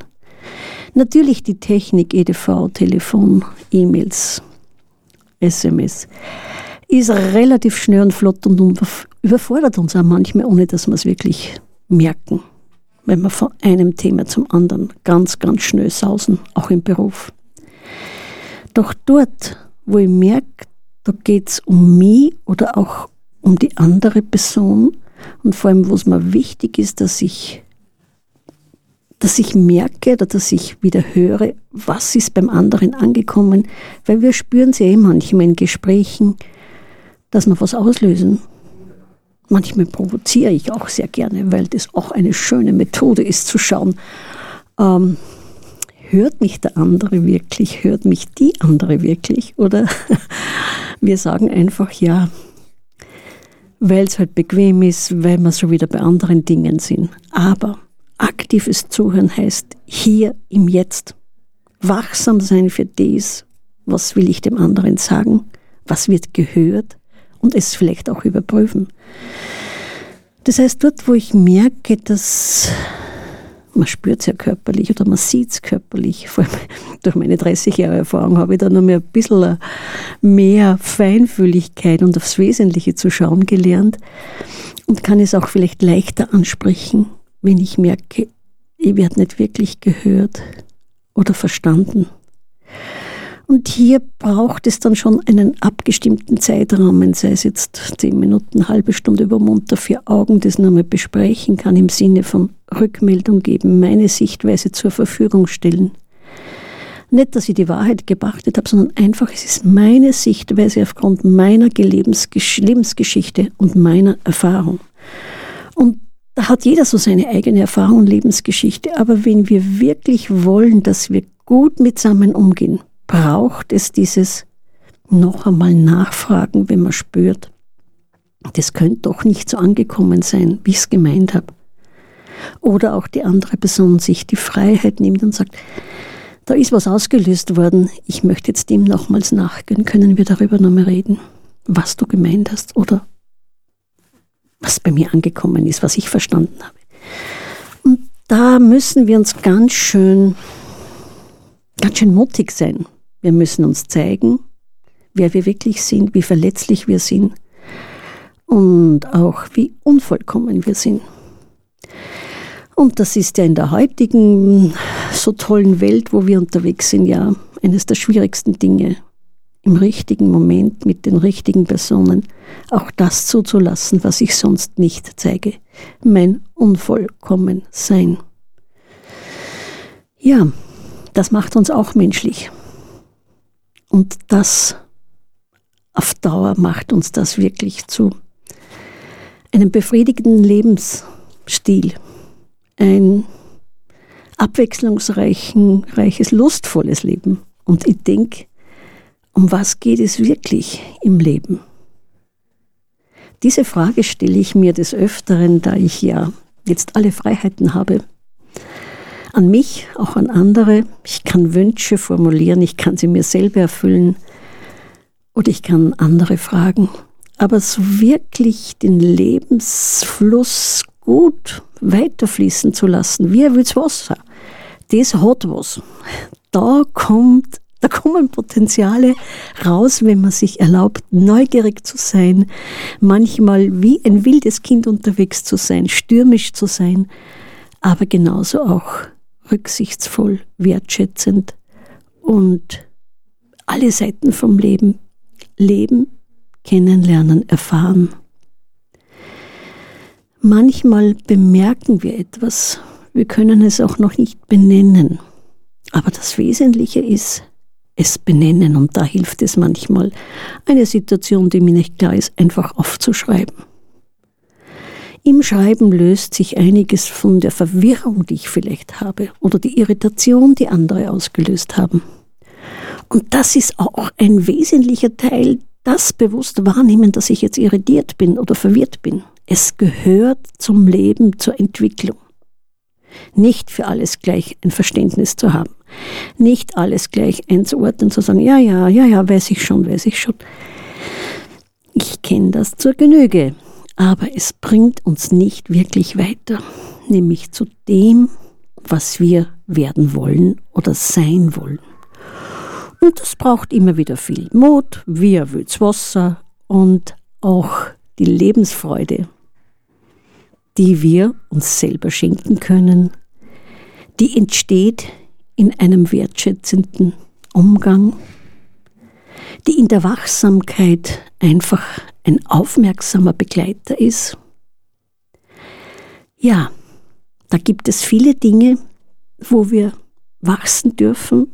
Speaker 1: Natürlich die Technik, EDV, Telefon, E-Mails, SMS, ist relativ schnell und flott und überfordert uns auch manchmal, ohne dass wir es wirklich merken. wenn wir von einem Thema zum anderen ganz, ganz schnell sausen, auch im Beruf. Doch dort, wo ich merke, da geht es um mich oder auch um die andere Person und vor allem, wo es mir wichtig ist, dass ich, dass ich merke oder dass ich wieder höre, was ist beim anderen angekommen, weil wir spüren es ja eh manchmal in Gesprächen, dass wir was auslösen. Manchmal provoziere ich auch sehr gerne, weil das auch eine schöne Methode ist zu schauen, ähm, hört mich der andere wirklich, hört mich die andere wirklich oder wir sagen einfach ja, weil es halt bequem ist, weil wir so wieder bei anderen Dingen sind. Aber aktives Zuhören heißt hier im Jetzt. Wachsam sein für das, was will ich dem anderen sagen, was wird gehört und es vielleicht auch überprüfen. Das heißt, dort, wo ich merke, dass man spürt es ja körperlich oder man sieht es körperlich. Vor allem durch meine 30 Jahre Erfahrung habe ich da noch mehr ein bisschen mehr Feinfühligkeit und aufs Wesentliche zu schauen gelernt und kann es auch vielleicht leichter ansprechen, wenn ich merke, ich werde nicht wirklich gehört oder verstanden. Und hier braucht es dann schon einen abgestimmten Zeitrahmen, sei es jetzt zehn Minuten, halbe Stunde über munter vier Augen, das nochmal besprechen kann im Sinne von Rückmeldung geben, meine Sichtweise zur Verfügung stellen. Nicht, dass ich die Wahrheit geachtet habe, sondern einfach, es ist meine Sichtweise aufgrund meiner Lebensgeschichte und meiner Erfahrung. Und da hat jeder so seine eigene Erfahrung und Lebensgeschichte. Aber wenn wir wirklich wollen, dass wir gut miteinander umgehen, braucht es dieses noch einmal Nachfragen, wenn man spürt, das könnte doch nicht so angekommen sein, wie ich es gemeint habe. Oder auch die andere Person sich die Freiheit nimmt und sagt, da ist was ausgelöst worden, ich möchte jetzt dem nochmals nachgehen, können wir darüber nochmal reden, was du gemeint hast oder was bei mir angekommen ist, was ich verstanden habe. Und da müssen wir uns ganz schön, ganz schön mutig sein, wir müssen uns zeigen, wer wir wirklich sind, wie verletzlich wir sind und auch wie unvollkommen wir sind. Und das ist ja in der heutigen so tollen Welt, wo wir unterwegs sind, ja eines der schwierigsten Dinge, im richtigen Moment mit den richtigen Personen auch das zuzulassen, was ich sonst nicht zeige. Mein Unvollkommensein. Ja, das macht uns auch menschlich. Und das auf Dauer macht uns das wirklich zu einem befriedigenden Lebensstil, ein abwechslungsreiches, lustvolles Leben. Und ich denke, um was geht es wirklich im Leben? Diese Frage stelle ich mir des Öfteren, da ich ja jetzt alle Freiheiten habe, an mich, auch an andere. Ich kann Wünsche formulieren, ich kann sie mir selber erfüllen oder ich kann andere fragen. Aber so wirklich den Lebensfluss gut weiterfließen zu lassen, wie ein Wasser, das hat was. Da kommt da kommen Potenziale raus, wenn man sich erlaubt, neugierig zu sein, manchmal wie ein wildes Kind unterwegs zu sein, stürmisch zu sein, aber genauso auch rücksichtsvoll, wertschätzend und alle Seiten vom Leben leben, kennenlernen, erfahren. Manchmal bemerken wir etwas, wir können es auch noch nicht benennen, aber das Wesentliche ist, es benennen und da hilft es manchmal, eine Situation, die mir nicht klar ist, einfach aufzuschreiben. Im Schreiben löst sich einiges von der Verwirrung, die ich vielleicht habe, oder die Irritation, die andere ausgelöst haben. Und das ist auch ein wesentlicher Teil, das bewusst wahrnehmen, dass ich jetzt irritiert bin oder verwirrt bin. Es gehört zum Leben, zur Entwicklung. Nicht für alles gleich ein Verständnis zu haben. Nicht alles gleich einzuordnen, zu sagen, ja, ja, ja, ja, weiß ich schon, weiß ich schon. Ich kenne das zur Genüge aber es bringt uns nicht wirklich weiter, nämlich zu dem, was wir werden wollen oder sein wollen. Und das braucht immer wieder viel Mut, wie will's Wasser und auch die Lebensfreude. Die wir uns selber schenken können, die entsteht in einem wertschätzenden Umgang, die in der Wachsamkeit einfach ein aufmerksamer Begleiter ist. Ja, da gibt es viele Dinge, wo wir wachsen dürfen.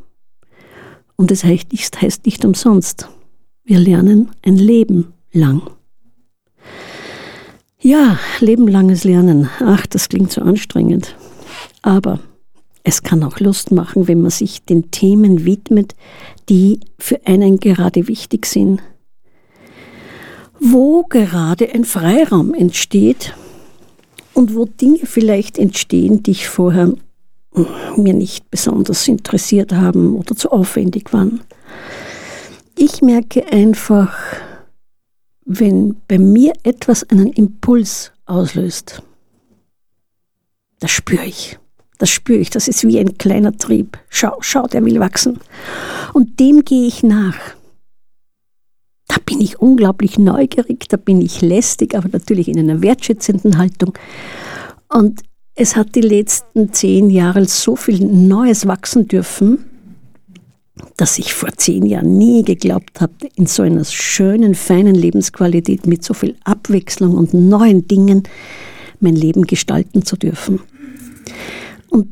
Speaker 1: Und das heißt nicht, heißt nicht umsonst. Wir lernen ein Leben lang. Ja, lebenlanges Lernen. Ach, das klingt so anstrengend. Aber es kann auch Lust machen, wenn man sich den Themen widmet, die für einen gerade wichtig sind. Wo gerade ein Freiraum entsteht und wo Dinge vielleicht entstehen, die ich vorher mir nicht besonders interessiert haben oder zu aufwendig waren. Ich merke einfach, wenn bei mir etwas einen Impuls auslöst, das spüre ich. Das spüre ich. Das ist wie ein kleiner Trieb. Schau, schau, der will wachsen. Und dem gehe ich nach. Da bin ich unglaublich neugierig, da bin ich lästig, aber natürlich in einer wertschätzenden Haltung. Und es hat die letzten zehn Jahre so viel Neues wachsen dürfen, dass ich vor zehn Jahren nie geglaubt habe, in so einer schönen, feinen Lebensqualität mit so viel Abwechslung und neuen Dingen mein Leben gestalten zu dürfen. Und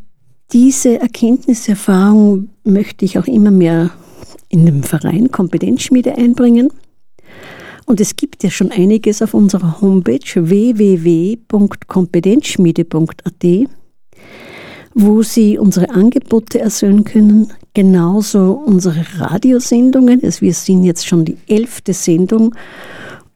Speaker 1: diese Erkenntniserfahrung möchte ich auch immer mehr in dem Verein Kompetenzschmiede einbringen. Und es gibt ja schon einiges auf unserer Homepage www.kompetenzschmiede.at, wo Sie unsere Angebote ersöhnen können, genauso unsere Radiosendungen. Wir sind jetzt schon die elfte Sendung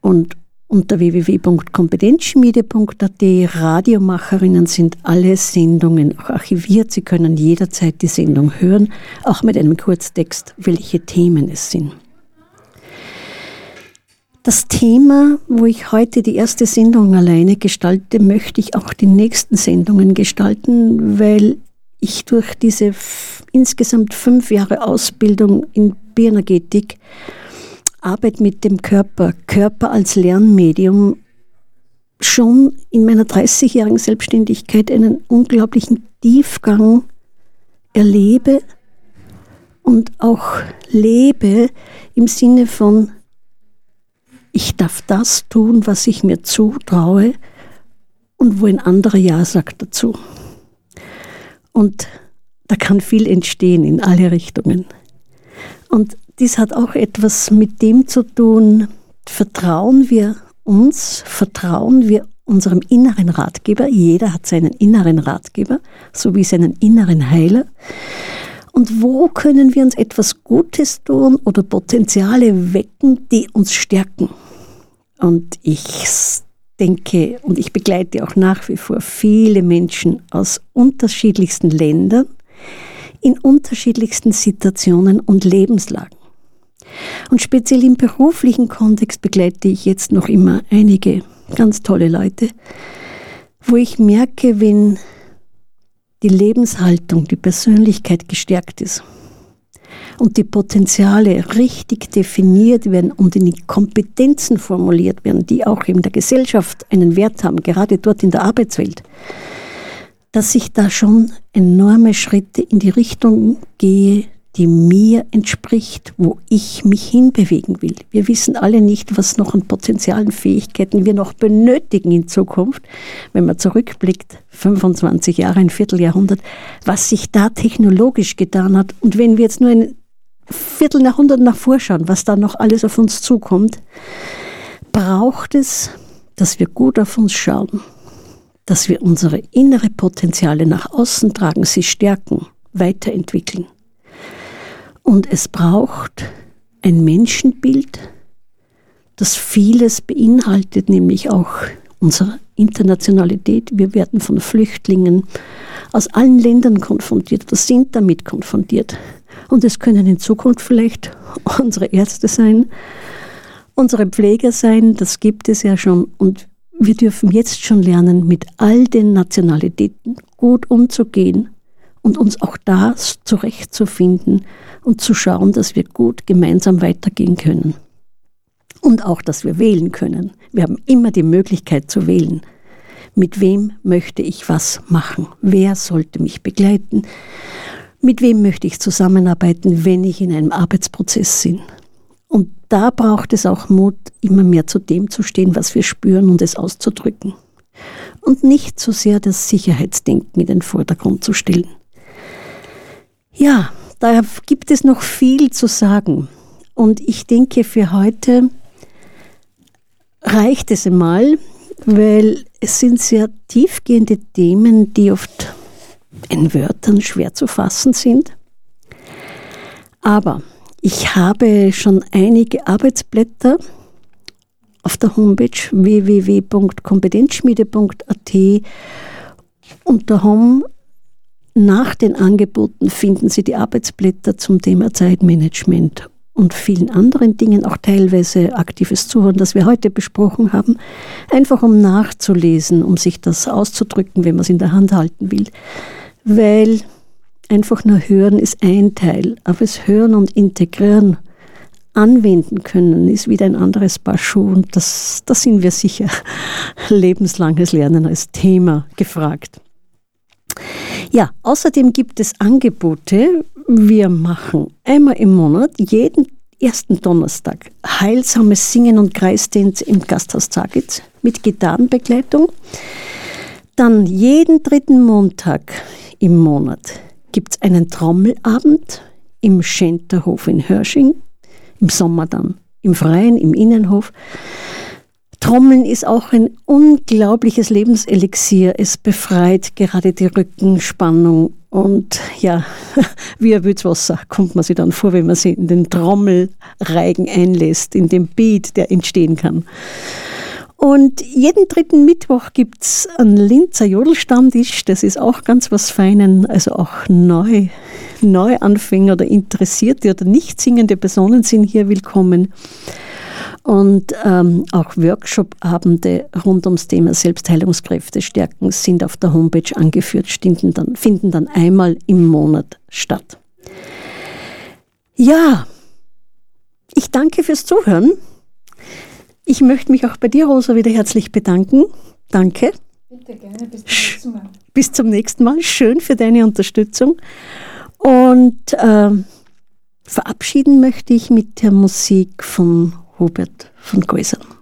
Speaker 1: und unter www.kompetenzschmiede.at Radiomacherinnen sind alle Sendungen auch archiviert. Sie können jederzeit die Sendung hören, auch mit einem Kurztext, welche Themen es sind. Das Thema, wo ich heute die erste Sendung alleine gestalte, möchte ich auch die nächsten Sendungen gestalten, weil ich durch diese insgesamt fünf Jahre Ausbildung in Bioenergetik, Arbeit mit dem Körper, Körper als Lernmedium, schon in meiner 30-jährigen Selbstständigkeit einen unglaublichen Tiefgang erlebe und auch lebe im Sinne von ich darf das tun, was ich mir zutraue und wo ein anderer Ja sagt dazu. Und da kann viel entstehen in alle Richtungen. Und dies hat auch etwas mit dem zu tun, vertrauen wir uns, vertrauen wir unserem inneren Ratgeber. Jeder hat seinen inneren Ratgeber, sowie seinen inneren Heiler. Und wo können wir uns etwas Gutes tun oder Potenziale wecken, die uns stärken? Und ich denke und ich begleite auch nach wie vor viele Menschen aus unterschiedlichsten Ländern in unterschiedlichsten Situationen und Lebenslagen. Und speziell im beruflichen Kontext begleite ich jetzt noch immer einige ganz tolle Leute, wo ich merke, wenn die Lebenshaltung, die Persönlichkeit gestärkt ist und die Potenziale richtig definiert werden und in die Kompetenzen formuliert werden, die auch in der Gesellschaft einen Wert haben, gerade dort in der Arbeitswelt, dass ich da schon enorme Schritte in die Richtung gehe, die mir entspricht, wo ich mich hinbewegen will. Wir wissen alle nicht, was noch an Potenzialen, Fähigkeiten wir noch benötigen in Zukunft, wenn man zurückblickt, 25 Jahre, ein Vierteljahrhundert, was sich da technologisch getan hat. Und wenn wir jetzt nur ein Vierteljahrhundert nach vorschauen, was da noch alles auf uns zukommt, braucht es, dass wir gut auf uns schauen, dass wir unsere innere Potenziale nach außen tragen, sie stärken, weiterentwickeln. Und es braucht ein Menschenbild, das vieles beinhaltet, nämlich auch unsere Internationalität. Wir werden von Flüchtlingen aus allen Ländern konfrontiert oder sind damit konfrontiert. Und es können in Zukunft vielleicht unsere Ärzte sein, unsere Pfleger sein, das gibt es ja schon. Und wir dürfen jetzt schon lernen, mit all den Nationalitäten gut umzugehen und uns auch da zurechtzufinden und zu schauen, dass wir gut gemeinsam weitergehen können. Und auch, dass wir wählen können. Wir haben immer die Möglichkeit zu wählen. Mit wem möchte ich was machen? Wer sollte mich begleiten? Mit wem möchte ich zusammenarbeiten, wenn ich in einem Arbeitsprozess bin? Und da braucht es auch Mut, immer mehr zu dem zu stehen, was wir spüren und es auszudrücken. Und nicht so sehr das Sicherheitsdenken in den Vordergrund zu stellen. Ja, da gibt es noch viel zu sagen. Und ich denke, für heute reicht es einmal, weil es sind sehr tiefgehende Themen, die oft in Wörtern schwer zu fassen sind. Aber ich habe schon einige Arbeitsblätter auf der Homepage www.kompetenzschmiede.at unter Home nach den Angeboten finden Sie die Arbeitsblätter zum Thema Zeitmanagement und vielen anderen Dingen, auch teilweise aktives Zuhören, das wir heute besprochen haben, einfach um nachzulesen, um sich das auszudrücken, wenn man es in der Hand halten will. Weil einfach nur hören ist ein Teil, aber es hören und integrieren, anwenden können, ist wieder ein anderes Paar Schuhe und das, das sind wir sicher lebenslanges Lernen als Thema gefragt. Ja, außerdem gibt es Angebote. Wir machen einmal im Monat, jeden ersten Donnerstag, heilsames Singen und Kreisdance im Gasthaus Zagitz mit Gitarrenbegleitung. Dann jeden dritten Montag im Monat gibt es einen Trommelabend im Schenterhof in Hörsching, im Sommer dann im Freien, im Innenhof. Trommeln ist auch ein unglaubliches Lebenselixier. Es befreit gerade die Rückenspannung und ja, wie ein Wützwasser kommt man sich dann vor, wenn man sich in den Trommelreigen einlässt, in dem Beat, der entstehen kann. Und jeden dritten Mittwoch gibt es einen Linzer Jodelstammtisch. Das ist auch ganz was Feinen, also auch neu, Neuanfänger oder Interessierte oder nicht singende Personen sind hier willkommen. Und ähm, auch Workshop-Abende rund ums Thema Selbstheilungskräfte stärken sind auf der Homepage angeführt, finden dann, finden dann einmal im Monat statt. Ja, ich danke fürs Zuhören. Ich möchte mich auch bei dir, Rosa, wieder herzlich bedanken. Danke.
Speaker 3: Bitte gerne, bis zum nächsten Mal.
Speaker 1: Bis zum nächsten Mal. Schön für deine Unterstützung. Und äh, verabschieden möchte ich mit der Musik von Hubert von Geusern.